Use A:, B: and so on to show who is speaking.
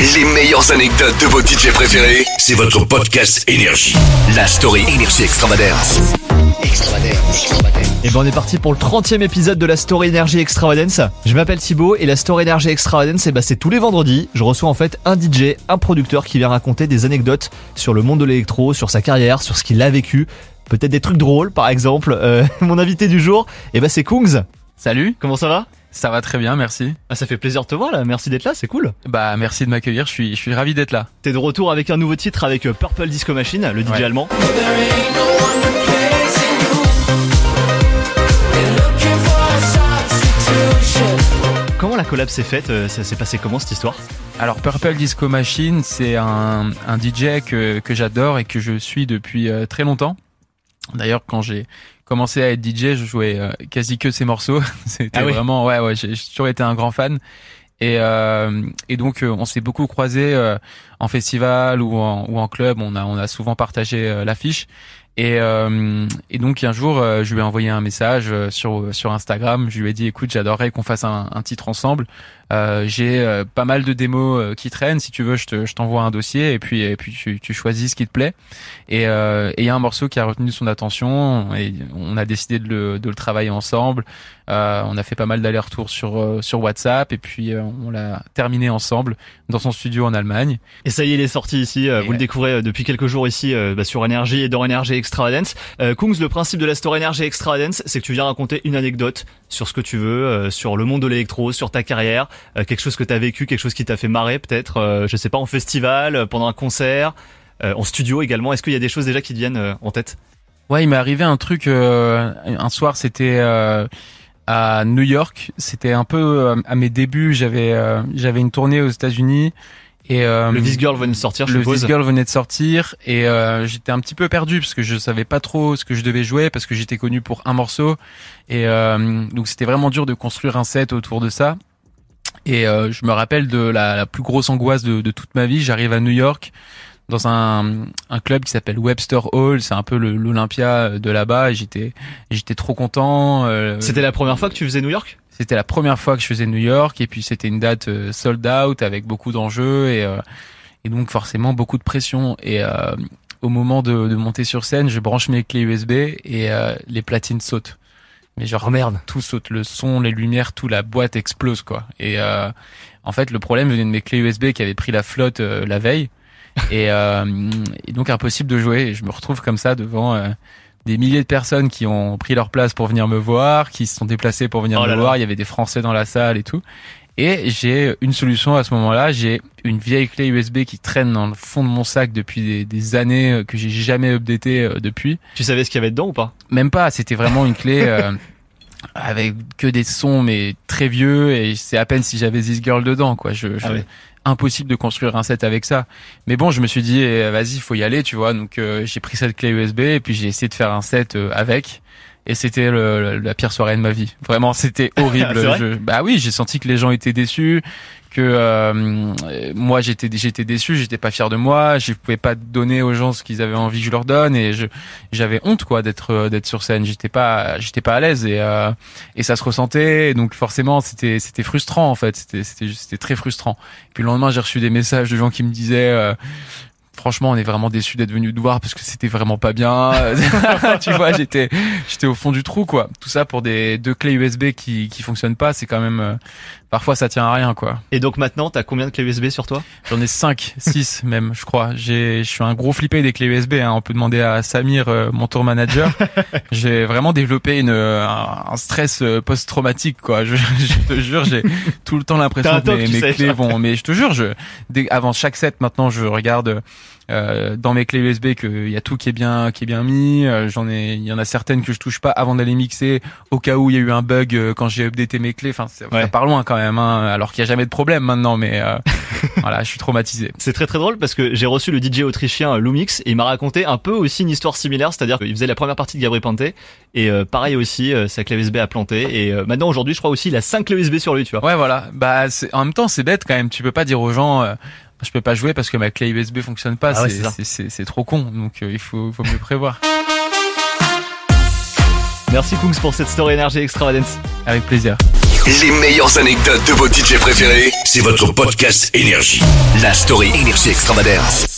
A: Les meilleures anecdotes de vos DJ préférés, c'est votre podcast Énergie. La story Énergie Extravagance.
B: Et ben on est parti pour le 30e épisode de la Story Energy Extravagance. Je m'appelle Thibaut et la Story Energy Extravagance, et ben c'est tous les vendredis. Je reçois en fait un DJ, un producteur qui vient raconter des anecdotes sur le monde de l'électro, sur sa carrière, sur ce qu'il a vécu. Peut-être des trucs drôles par exemple. Euh, mon invité du jour, et ben c'est Kungs.
C: Salut,
B: Comment ça va?
C: Ça va très bien, merci.
B: ah, Ça fait plaisir de te voir là, merci d'être là, c'est cool.
C: Bah merci de m'accueillir, je suis, je suis ravi d'être là.
B: T'es de retour avec un nouveau titre avec euh, Purple Disco Machine, le DJ
C: Ouais.
B: allemand. Comment la collab s'est faite euh, Ça s'est passé comment cette histoire?
C: Alors Purple Disco Machine, c'est un, un DJ que, que j'adore et que je suis depuis euh, très longtemps. D'ailleurs, quand j'ai commencé à être DJ, je jouais euh, quasi que ses morceaux. C'était
B: Ah oui
C: vraiment, ouais, ouais, j'ai j'ai toujours été un grand fan. Et, euh, et donc, euh, on s'est beaucoup croisés euh, en festival ou en, ou en club. On a, on a souvent partagé euh, l'affiche. Et, euh, et donc un jour, euh, je lui ai envoyé un message euh, sur sur Instagram. Je lui ai dit, écoute, j'adorerais qu'on fasse un, un titre ensemble. Euh, J'ai euh, pas mal de démos euh, qui traînent. Si tu veux, je te- je t'envoie un dossier et puis et puis tu, tu choisis ce qui te plaît. Et euh, il y a un morceau qui a retenu son attention et on a décidé de le de le travailler ensemble. Euh, on a fait pas mal d'allers-retours sur euh, sur WhatsApp et puis euh, on l'a terminé ensemble dans son studio en Allemagne.
B: Et ça y est, il est sorti ici. euh, vous le découvrez euh, depuis quelques jours ici euh, bah, sur Energy et dans Energy Extravagance. Euh, Kungs, le principe de la Story Energy Extravagance, c'est que tu viens raconter une anecdote sur ce que tu veux, euh, sur le monde de l'électro, sur ta carrière, euh, quelque chose que t'as vécu, quelque chose qui t'a fait marrer peut-être, euh, je sais pas, en festival, pendant un concert, euh, en studio également. Est-ce qu'il y a des choses déjà qui te viennent euh, en tête?
C: Ouais, il m'est arrivé un truc euh, un soir, c'était euh, à New York. C'était un peu euh, à mes débuts. J'avais euh, j'avais une tournée aux États-Unis et euh,
B: Le This Girl venait de sortir, je
C: le
B: suppose.
C: This Girl venait de sortir et euh, j'étais un petit peu perdu parce que je savais pas trop ce que je devais jouer parce que j'étais connu pour un morceau et euh, donc c'était vraiment dur de construire un set autour de ça. Et euh, je me rappelle de la, la plus grosse angoisse de, de toute ma vie. J'arrive à New York dans un, un club qui s'appelle Webster Hall. C'est un peu l'Olympia de là-bas. J'étais j'étais trop content. euh,
B: C'était la première fois que tu faisais New York?
C: C'était la première fois que je faisais New York et puis c'était une date euh, sold out avec beaucoup d'enjeux et, euh, et donc forcément beaucoup de pression. Et euh, au moment de, de monter sur scène, je branche mes clés USB et euh, les platines sautent. Mais genre
B: Oh merde.
C: tout saute, le son, les lumières, tout la boîte explose quoi. Et euh, en fait le problème venait de mes clés USB qui avaient pris la flotte euh, la veille et, euh, et donc impossible de jouer. Et je me retrouve comme ça devant euh, des milliers de personnes qui ont pris leur place pour venir me voir, qui se sont déplacés pour venir
B: Oh
C: me
B: là.
C: voir. Il y avait des Français dans la salle et tout. Et j'ai une solution à ce moment-là. J'ai une vieille clé USB qui traîne dans le fond de mon sac depuis des, des années euh, que j'ai jamais updaté euh, depuis.
B: Tu savais ce qu'il y avait dedans ou pas?
C: Même pas. C'était vraiment une clé. euh, avec que des sons mais très vieux et c'est à peine si j'avais This Girl dedans quoi. Je, je-
B: Ah ouais.
C: impossible de construire un set avec ça. Mais bon je me suis dit eh, vas-y faut y aller tu vois. Donc euh, j'ai pris cette clé USB et puis j'ai essayé de faire un set euh, avec et c'était la pire soirée de ma vie. Vraiment c'était horrible.
B: vrai
C: Je- bah oui j'ai senti que les gens étaient déçus que euh, moi j'étais j'étais déçu j'étais pas fier de moi je pouvais pas donner aux gens ce qu'ils avaient envie que je leur donne et je j'avais honte quoi d'être euh, d'être sur scène. J'étais pas j'étais pas à l'aise et euh, et ça se ressentait. Et donc forcément c'était c'était frustrant en fait. C'était c'était c'était très frustrant. Puis le lendemain j'ai reçu des messages de gens qui me disaient euh, Franchement, on est vraiment déçus d'être venu te voir parce que c'était vraiment pas bien. tu vois, j'étais, j'étais au fond du trou, quoi. Tout ça pour des deux clés USB qui qui fonctionnent pas, c'est quand même euh, parfois ça tient à rien, quoi.
B: Et donc maintenant, t'as combien de clés USB sur toi?
C: J'en ai 5, 6 même, je crois. J'ai, je suis un gros flippé des clés USB. Hein. On peut demander à Samir, euh, mon tour manager. j'ai vraiment développé une, euh, un, un stress euh, post-traumatique, quoi. Je, je te jure, j'ai tout le temps l'impression que mes, mes clés vont. Mais je te jure, je, dès, avant chaque set, maintenant, je regarde. Euh, dans mes clés USB qu'il y a tout qui est bien qui est bien mis Euh, j'en ai il y en a certaines que je touche pas avant d'aller mixer au cas où il y a eu un bug euh, quand j'ai updaté mes clés enfin ça,
B: Ouais.
C: ça part loin quand même hein, alors qu'il y a jamais de problème maintenant mais euh, voilà je suis traumatisé
B: C'est très très drôle parce que j'ai reçu le DJ autrichien Lumix et il m'a raconté un peu aussi une histoire similaire, c'est-à-dire qu'il faisait la première partie de Gabriel Panté et euh, pareil aussi euh, sa clé USB a planté et euh, maintenant aujourd'hui je crois aussi il a 5 clés USB sur lui, tu vois.
C: Ouais, voilà. Bah, c'est- en même temps, c'est bête quand même. Tu peux pas dire aux gens, euh, je peux pas jouer parce que ma clé USB fonctionne pas.
B: Ah
C: c'est trop con. Donc, euh, il faut, faut mieux prévoir.
B: Merci Kungs pour cette story énergie extravagance.
C: Avec plaisir.
A: Les meilleures anecdotes de vos DJ préférés, c'est votre podcast Énergie. La story Énergie Extravagance.